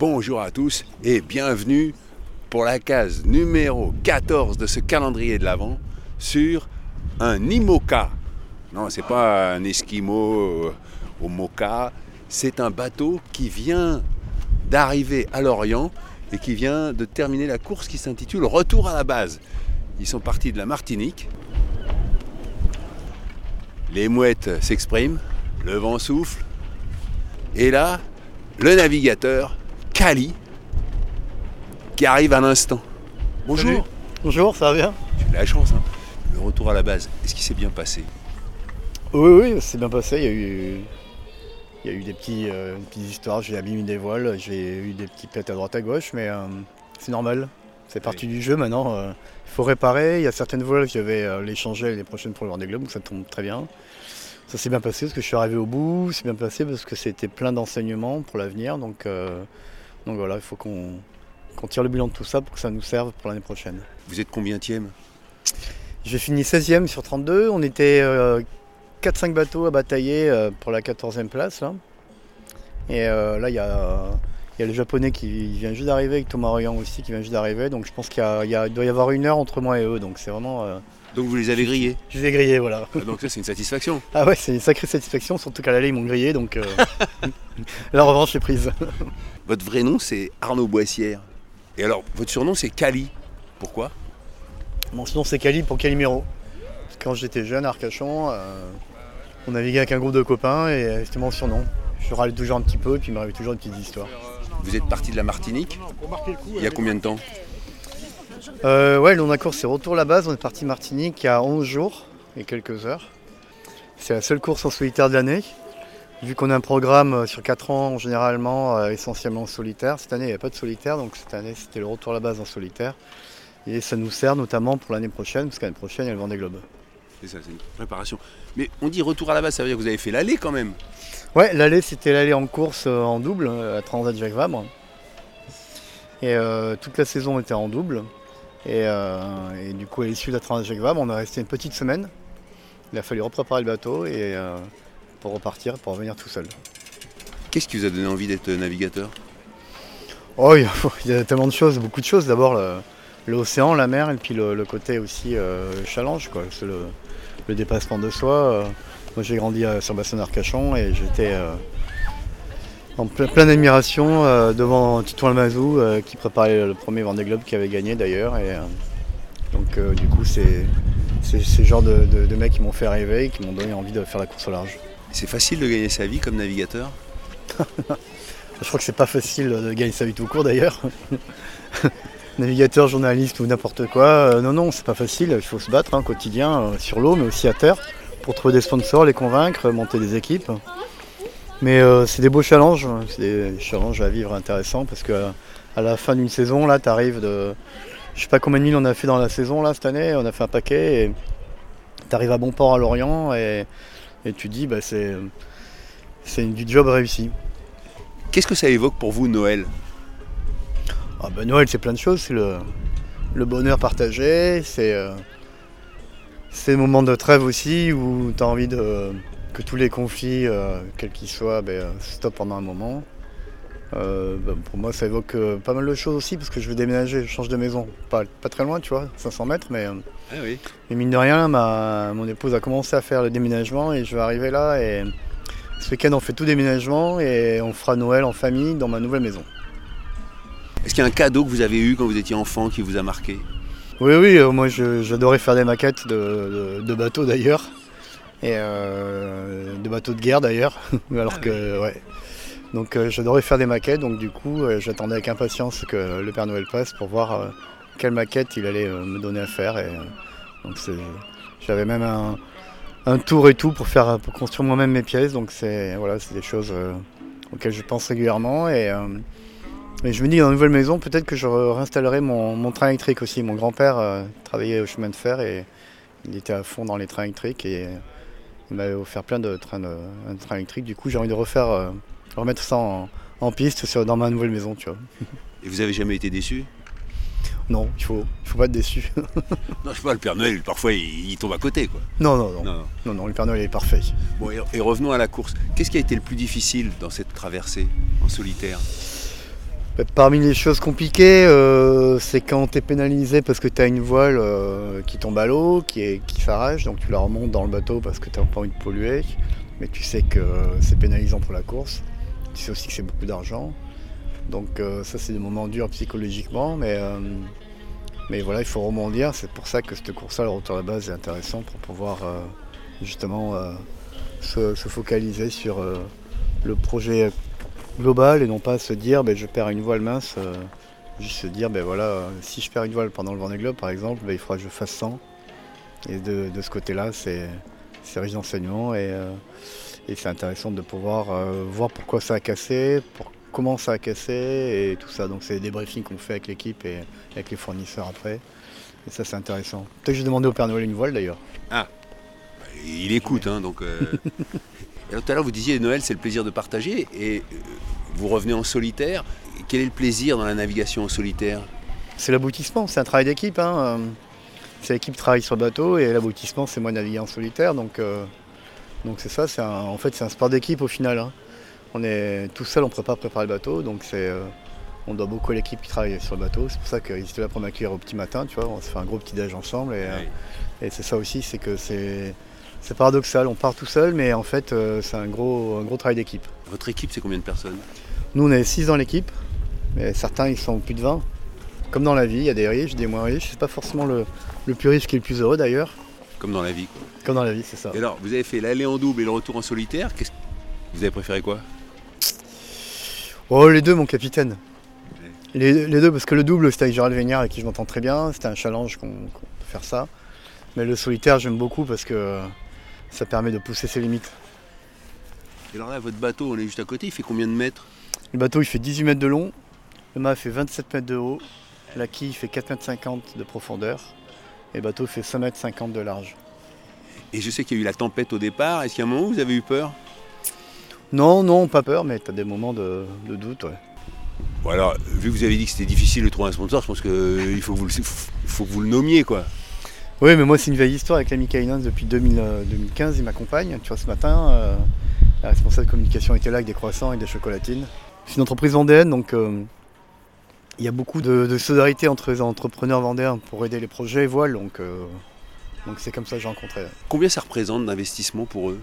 Bonjour à tous et bienvenue pour la case numéro 14 de ce calendrier de l'Avent sur un IMOCA. Non, c'est pas un Esquimau euh, au Mocha, c'est un bateau qui vient d'arriver à Lorient et qui vient de terminer la course qui s'intitule Retour à la base. Ils sont partis de la Martinique. Les mouettes s'expriment, le vent souffle. Et là, le navigateur, Kali, qui arrive à l'instant. Bonjour. Salut. Bonjour, ça va bien? Tu as de la chance, hein. Le retour à la base, est-ce qu'il s'est bien passé? Oui, oui, c'est bien passé. Il y a eu, il y a eu des petits, euh, petites histoires. J'ai abîmé des voiles, j'ai eu des petits pètes à droite à gauche, mais euh, c'est normal. C'est partie du jeu maintenant. euh, Il faut réparer. Il y a certaines voiles, je vais euh, les changer les prochaines pour le Vendée Globe, donc ça tombe très bien. Ça s'est bien passé parce que je suis arrivé au bout. C'est bien passé parce que c'était plein d'enseignements pour l'avenir. Donc, euh, donc voilà, il faut qu'on tire le bilan de tout ça pour que ça nous serve pour l'année prochaine. Vous êtes combienième J'ai fini 16e sur 32. On était euh, 4-5 bateaux à batailler euh, pour la 14e place. Là. Et euh, là, il y a, il y a le japonais qui vient juste d'arriver, avec Thomas Royan aussi qui vient juste d'arriver. Donc je pense qu'il y y doit y avoir une heure entre moi et eux. Donc c'est vraiment. euh, Donc vous les avez grillés je les ai grillés, voilà. Ah, Donc ça c'est une satisfaction. Ah ouais, c'est une sacrée satisfaction, surtout qu'à l'aller, ils m'ont grillé. Donc euh, la revanche est prise. Votre vrai nom c'est Arnaud Boissière. Et alors, votre surnom c'est Kali. Pourquoi? Mon surnom c'est Cali pour Calimero. Quand j'étais jeune à Arcachon, euh, on naviguait avec un groupe de copains et c'était mon surnom. Je râlais toujours un petit peu et puis il m'arrivait toujours des petites histoires. Vous êtes parti de la Martinique Il y a combien de temps Euh, ouais, le long course c'est retour à la base. On est parti Martinique il y a 11 jours et quelques heures. C'est la seule course en solitaire de l'année. Vu qu'on a un programme euh, sur 4 ans, généralement euh, essentiellement solitaire. Cette année, il n'y avait pas de solitaire, donc cette année, c'était le retour à la base en solitaire. Et ça nous sert notamment pour l'année prochaine, parce qu'année prochaine, il y a le Vendée Globe. C'est ça, c'est une préparation. Mais on dit retour à la base, ça veut dire que vous avez fait l'aller quand même. Ouais, l'aller, c'était l'aller en course euh, en double euh, à Transat Jacques Vabre. Et euh, toute la saison était en double. Et, euh, et du coup, à l'issue de la Transat Jacques Vabre, on a resté une petite semaine. Il a fallu repréparer le bateau et pour repartir, pour revenir tout seul. Qu'est-ce qui vous a donné envie d'être navigateur? Oh, il y, a, il y a tellement de choses, beaucoup de choses. D'abord, l'océan, la mer, et puis le, le côté aussi challenge, quoi. C'est le, le dépassement de soi. euh. moi, j'ai grandi euh, sur le bassin d'Arcachon et j'étais euh, en plein, plein d'admiration euh, devant Titouan Almazou, euh, qui préparait le premier Vendée Globe qui avait gagné d'ailleurs. Et, euh, donc, du coup, c'est c'est ce genre de, de- de mecs qui m'ont fait rêver et qui m'ont donné envie de faire la course au large. C'est facile de gagner sa vie comme navigateur? Je crois que c'est pas facile de gagner sa vie tout court d'ailleurs. Navigateur, journaliste ou n'importe quoi. euh, non, non, c'est pas facile. Il faut se battre hein, quotidien euh, sur l'eau, mais aussi à terre, pour trouver des sponsors, les convaincre, monter des équipes. Mais euh, c'est des beaux challenges. hein. C'est des challenges à vivre intéressants parce que à la fin d'une saison, là, tu arrives de. Je sais pas combien de milles on a fait dans la saison là cette année. On a fait un paquet et tu arrives à bon port à Lorient et, et tu dis, bah, c'est c'est du job réussi. Qu'est-ce que ça évoque pour vous Noël? Ah bah Noël c'est plein de choses, c'est le, le bonheur partagé, c'est euh, le moment de trêve aussi où tu as envie de, que tous les conflits, euh, quels qu'ils soient, ben, stoppent pendant un moment. Euh, bah, pour moi ça évoque euh, pas mal de choses aussi parce que je vais déménager, je change de maison, pas, pas très loin tu vois, 500 mètres mais, Ah oui. mais mine de rien ma, mon épouse a commencé à faire le déménagement et je vais arriver là et ce week-end on fait tout déménagement et on fera Noël en famille dans ma nouvelle maison. Est-ce qu'il y a un cadeau que vous avez eu quand vous étiez enfant qui vous a marqué? Oui, oui, euh, moi j'adorais faire des maquettes de, de- de bateaux d'ailleurs. Et euh, de bateaux de guerre d'ailleurs. Alors que, ouais. Donc euh, j'adorais faire des maquettes, donc du coup euh, j'attendais avec impatience que le Père Noël passe pour voir euh, quelle maquette il allait euh, me donner à faire. Et, euh, donc j'avais même un, un tour et tout pour, faire, pour construire moi-même mes pièces. Donc c'est voilà, c'est des choses euh, auquel je pense régulièrement. Et, et je me dis, dans une nouvelle maison, peut-être que je réinstallerai mon, mon train électrique aussi. Mon grand-père euh, travaillait au chemin de fer et il était à fond dans les trains électriques et il m'avait offert plein de trains, de, un train électrique. Du coup, j'ai envie de refaire, euh, remettre ça en, en piste sur- dans ma nouvelle maison, tu vois. Et vous avez jamais été déçu? Non, il faut, il faut pas être déçu. Non, je sais pas, le Père Noël, parfois, il, il tombe à côté, quoi. non, non, non, Non, non. non, non, le Père Noël est parfait. Bon, et, et revenons à la course. Qu'est-ce qui a été le plus difficile dans cette traversée en solitaire? Parmi les choses compliquées, euh, c'est quand tu es pénalisé parce que tu as une voile euh, qui tombe à l'eau, qui, s'arrache, donc tu la remontes dans le bateau parce que tu n'as pas envie de polluer, mais tu sais que c'est pénalisant pour la course. Tu sais aussi que c'est beaucoup d'argent. Donc euh, ça c'est des moments durs psychologiquement, mais, voilà, il faut rebondir. C'est pour ça que cette course-là, le retour à la base, est intéressant pour pouvoir justement se, se focaliser sur le projet global et non pas se dire ben, je perds une voile mince, euh, juste se dire ben voilà, si je perds une voile pendant le Vendée Globe par exemple, ben, il faudra que je fasse 100. Et de, de ce côté-là, c'est c'est riche d'enseignement et, euh, et c'est intéressant de pouvoir euh, voir pourquoi ça a cassé, pour, comment ça a cassé et tout ça. Donc c'est des briefings qu'on fait avec l'équipe et avec les fournisseurs après. Et ça c'est intéressant. Peut-être que j'ai demandé au Père Noël une voile d'ailleurs. Il écoute, hein, donc. euh, alors, tout à l'heure, vous disiez Noël, c'est le plaisir de partager, et vous revenez en solitaire. Quel est le plaisir dans la navigation en solitaire C'est l'aboutissement, c'est un travail d'équipe. hein, euh, C'est l'équipe qui travaille sur le bateau et l'aboutissement, c'est moi naviguer en solitaire. Donc, euh, donc c'est ça, c'est un- en fait, c'est un sport d'équipe au final. hein. On est tout seul, on ne peut pas préparer le bateau, donc c'est, euh, on doit beaucoup à l'équipe qui travaille sur le bateau. C'est pour ça qu'ils étaient là pour m'accueillir au petit matin, tu vois. On se fait un gros petit déj ensemble et, euh, et c'est ça aussi, c'est que c'est, c'est paradoxal. On part tout seul, mais en fait, euh, c'est un gros, un gros travail d'équipe. Votre équipe, c'est combien de personnes? Nous, on est 6 dans l'équipe, mais certains, ils sont plus de 20. Comme dans la vie, il y a des riches, des moins riches. C'est pas forcément le, le plus riche qui est le plus heureux d'ailleurs. Comme dans la vie. quoi. Comme dans la vie, c'est ça. Et alors, vous avez fait l'aller en double et le retour en solitaire. Qu'est-ce- Vous avez préféré quoi? Oh, les deux, mon capitaine. Les, les deux, parce que le double, c'était avec Gérald Vignard, avec qui je m'entends très bien. C'était un challenge qu'on qu'on peut faire ça. Mais le solitaire, j'aime beaucoup parce que ça permet de pousser ses limites. Et alors là, votre bateau, on est juste à côté, il fait combien de mètres? Le bateau, il fait 18 mètres de long. Le mât fait 27 mètres de haut. La quille fait 4 mètres 50 de profondeur. Et le bateau fait 5 mètres 50 de large. Et je sais qu'il y a eu la tempête au départ. Est-ce qu'il y a un moment où vous avez eu peur? Non, non, pas peur, mais tu as des moments de, de doute. ouais. Bon alors, vu que vous avez dit que c'était difficile de trouver un sponsor, je pense qu'il faut, que vous le- faut que vous le nommiez quoi. Oui, mais moi, c'est une vieille histoire avec l'ami Kainans depuis 2000, euh, 2015. Il m'accompagne. Tu vois, ce matin, euh, la responsable de communication était là avec des croissants et des chocolatines. C'est une entreprise vendéenne, donc euh, il y a beaucoup de, de solidarité entre les entrepreneurs vendéens pour aider les projets voiles. Donc, euh, donc c'est comme ça que j'ai rencontré. Combien ça représente d'investissement pour eux?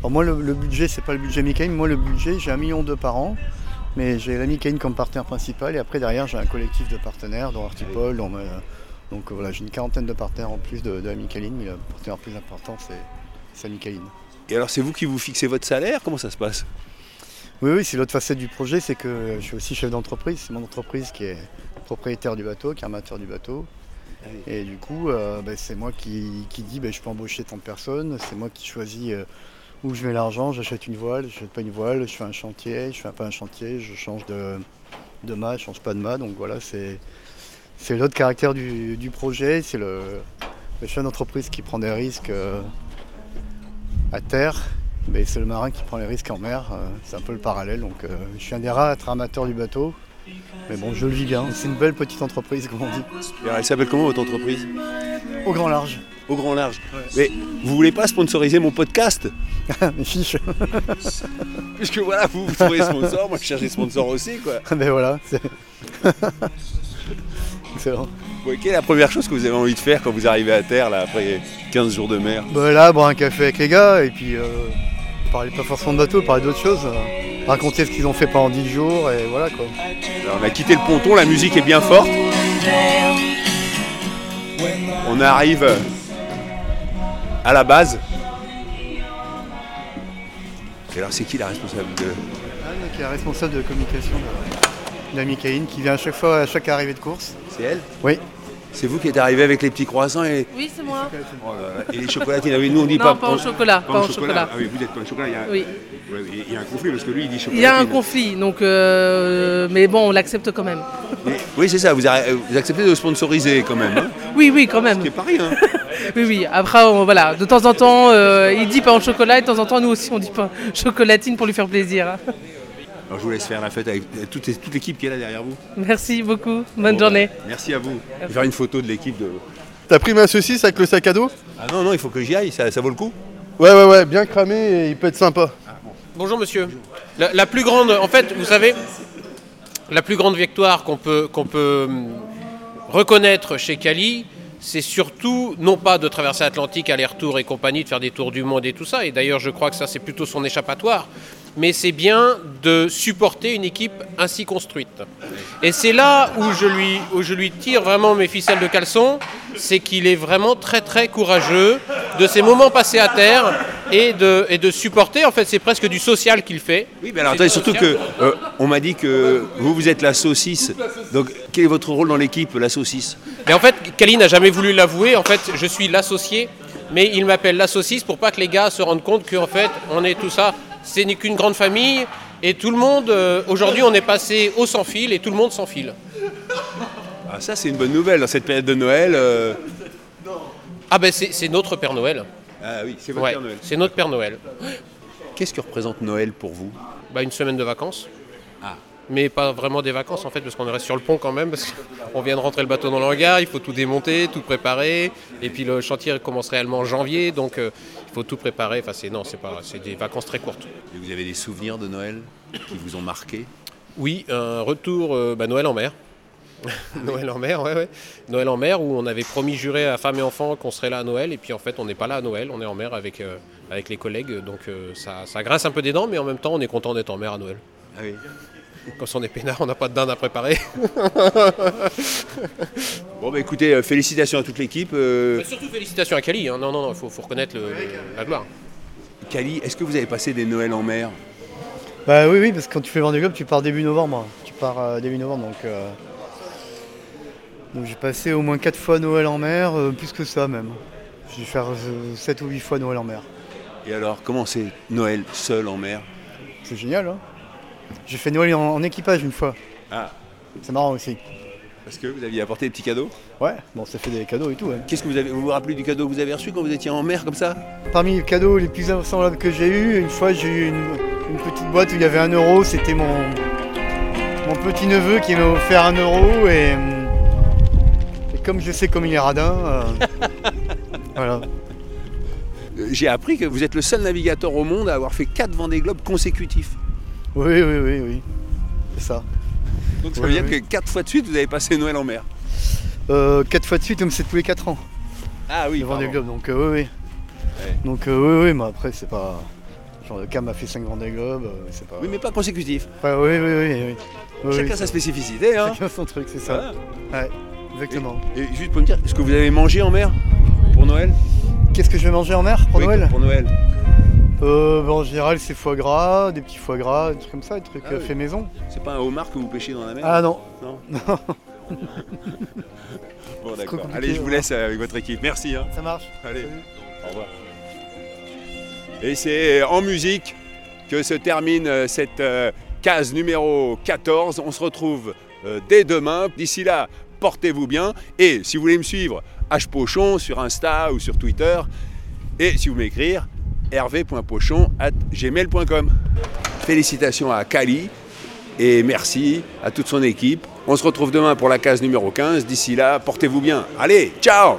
Alors moi, le, le budget, c'est pas le budget Mikaïn. Moi, le budget, j'ai un million d'euros par an. Mais j'ai l'ami Kane comme partenaire principal. Et après, derrière, j'ai un collectif de partenaires, dont Artipol. dont, donc euh, voilà, j'ai une quarantaine de partenaires en plus de, de Ami Kaline, Mais le partenaire le plus important, c'est, Ami Kaline. Et alors, c'est vous qui vous fixez votre salaire? Comment ça se passe? Oui, oui, c'est l'autre facette du projet. C'est que je suis aussi chef d'entreprise. C'est mon entreprise qui est propriétaire du bateau, qui est armateur du bateau. Ah Et du coup, euh, ben, c'est moi qui, qui dis ben, je peux embaucher tant de personnes. C'est moi qui choisis euh, où je mets l'argent. J'achète une voile, je n'achète pas une voile, je fais un chantier, je fais pas un chantier, je change de, de mât, je change pas de mât. Donc voilà, c'est, c'est l'autre caractère du, du projet. C'est le, le chef d'entreprise qui prend des risques euh, à terre. Mais c'est le marin qui prend les risques en mer. euh, c'est un peu le parallèle. Donc euh, je suis un des rares à être amateur du bateau. Mais bon, je le vis bien. C'est une belle petite entreprise, comme on dit. Alors, Elle s'appelle comment votre entreprise? Au grand large. Au grand large. Mais vous voulez pas sponsoriser mon podcast? Mes fiches. Puisque voilà, vous, vous trouvez sponsor, moi je cherche des sponsors aussi quoi. ben voilà. c'est- Excellent. Bon, quelle est la première chose que vous avez envie de faire quand vous arrivez à terre là après 15 jours de mer Ben là, boire un café avec les gars et puis euh, parler pas forcément de bateau, parler d'autres choses. euh, raconter ce qu'ils ont fait pendant 10 jours et voilà quoi. Alors, On a quitté le ponton, la musique est bien forte. On arrive à la base. Et alors c'est qui la responsable de... Anne, qui est la responsable de communication de, de la Micaïne, qui vient à chaque fois, à chaque arrivée de course. C'est elle? Oui. C'est vous qui êtes arrivé avec les petits croissants et, Oui, c'est moi. oh et les chocolatines. Ah oui, nous on dit Non, pas, pas au chocolat, Pas, pas au chocolat. chocolat. Ah oui, vous êtes pas au chocolat. Il y a, Oui. il y a un conflit parce que lui il dit chocolat. Il y a un conflit, donc euh, mais bon, on l'accepte quand même. Oui, c'est ça. Vous, arrêtez- vous acceptez de sponsoriser quand même. Hein? Oui, oui, quand même. Ce qui est pas rien. Oui, oui. Après, on- voilà, de temps en temps, euh, il dit pain au chocolat, et de temps en temps, nous aussi, on dit pain chocolatine pour lui faire plaisir. Alors je vous laisse faire la fête avec toute, toute l'équipe qui est là derrière vous. Merci beaucoup. Bonne Bon, journée. bah, merci à vous. Je vais faire une photo de l'équipe de. T'as pris ma saucisse avec le sac à dos? Ah non, non, il faut que j'y aille, ça, ça vaut le coup. Ouais, ouais, ouais, bien cramé et il peut être sympa. Bonjour monsieur. La, la plus grande, en fait, vous savez, la plus grande victoire qu'on peut, qu'on peut hum, reconnaître chez Cali, c'est surtout non pas de traverser l'Atlantique aller-retour et compagnie, de faire des tours du monde et tout ça, et d'ailleurs je crois que ça c'est plutôt son échappatoire, mais c'est bien de supporter une équipe ainsi construite. Et c'est là où je, lui, où je lui tire vraiment mes ficelles de caleçon, c'est qu'il est vraiment très très courageux de ces moments passés à terre et de, et de supporter, en fait c'est presque du social qu'il fait. Oui, mais alors attendez, surtout social. que euh, on m'a dit que vous, vous êtes la saucisse. Donc quel est votre rôle dans l'équipe, la saucisse? Mais en fait, Kali n'a jamais voulu l'avouer. En fait, je suis l'associé, mais il m'appelle la saucisse pour pas que les gars se rendent compte qu'en fait, on est tout ça. Ce n'est qu'une grande famille et tout le monde. euh, Aujourd'hui, on est passé au sans fil et tout le monde sans fil. Ah, ça, c'est une bonne nouvelle dans cette période de Noël. euh. Ah ben, c'est notre Père Noël. Ah oui, c'est votre Ouais, Père Noël. c'est notre Père Noël. Qu'est-ce que représente Noël pour vous? Bah, une semaine de vacances. Ah. Mais pas vraiment des vacances en fait, parce qu'on reste sur le pont quand même, parce qu'on vient de rentrer le bateau dans le hangar, il faut tout démonter, tout préparer, et puis le chantier commence réellement en janvier, donc euh, il faut tout préparer. Enfin, c'est non, c'est pas, c'est des vacances très courtes. Et Vous avez des souvenirs de Noël qui vous ont marqué? Oui, un retour euh, bah, Noël en mer. Noël en mer, ouais, ouais. Noël en mer où on avait promis juré à femme et enfants qu'on serait là à Noël, et puis en fait on n'est pas là à Noël, on est en mer avec, euh, avec les collègues, donc ça, ça grince un peu des dents, mais en même temps on est content d'être en mer à Noël. Ah oui. Comme si on est peinard, on n'a pas de dinde à préparer. Bon, bah écoutez, euh, félicitations à toute l'équipe. euh, Mais surtout félicitations à Cali, hein. non, non, non, il faut, faut reconnaître le- le- la gloire. Cali, est-ce que vous avez passé des Noëls en mer? Bah oui, oui, parce que quand tu fais Vendée Globe, tu pars début novembre. Tu pars euh, début novembre, donc. euh, Donc j'ai passé au moins 4 fois Noël en mer, euh, plus que ça même. J'ai dû faire 7 ou 8 fois Noël en mer. Et alors, comment c'est Noël seul en mer? C'est génial, hein J'ai fait Noël en, en équipage une fois. Ah, C'est marrant aussi. parce que vous aviez apporté des petits cadeaux Ouais, bon, ça fait des cadeaux et tout. hein. Qu'est-ce que vous avez Vous vous rappelez du cadeau que vous avez reçu quand vous étiez en mer comme ça Parmi les cadeaux les plus semblables que j'ai eu, une fois j'ai eu une, une petite boîte où il y avait un euro. C'était mon, mon petit neveu qui m'a offert un euro et, hum, et comme je sais comme il est radin, euh, voilà. Euh, J'ai appris que vous êtes le seul navigateur au monde à avoir fait 4 Vendée Globe consécutifs. Oui, oui, oui, oui. C'est ça. Donc ça Oui, veut dire oui. que 4 fois de suite, vous avez passé Noël en mer. Euh, quatre fois de suite, comme c'est tous les 4 ans, Ah oui, le Vendée. Globe. Donc euh, oui, oui. Ouais. Donc euh, oui, oui, mais après c'est pas. Genre le Cam a fait 5 Vendée Globe, euh, c'est pas. Oui, mais pas consécutifs. Ouais, oui, oui, oui, oui. Chacun sa spécificité. Hein. Chacun son truc, c'est ça. Voilà. Ouais, exactement. Et juste pour me dire, est-ce que vous avez mangé en mer pour Noël? Qu'est-ce que je vais manger en mer pour Noël? Pour Noël. Euh, bah, En général, c'est foie gras, des petits foie gras, des trucs comme ça, des trucs Ah euh, oui. faits maison. C'est pas un homard que vous pêchez dans la mer? Ah non, Non. Bon, d'accord. Allez, je vous laisse avec votre équipe. Merci. hein. ça marche. Allez, Salut. au revoir. Et c'est en musique que se termine euh, cette euh, case numéro 14. On se retrouve euh, dès demain. D'ici là, portez-vous bien. Et si vous voulez me suivre, H Pochon sur Insta ou sur Twitter. Et si vous m'écrire, hervé.pochon at gmail.com. Félicitations à Kali et merci à toute son équipe. On se retrouve demain pour la case numéro 15. D'ici là, portez-vous bien. Allez, ciao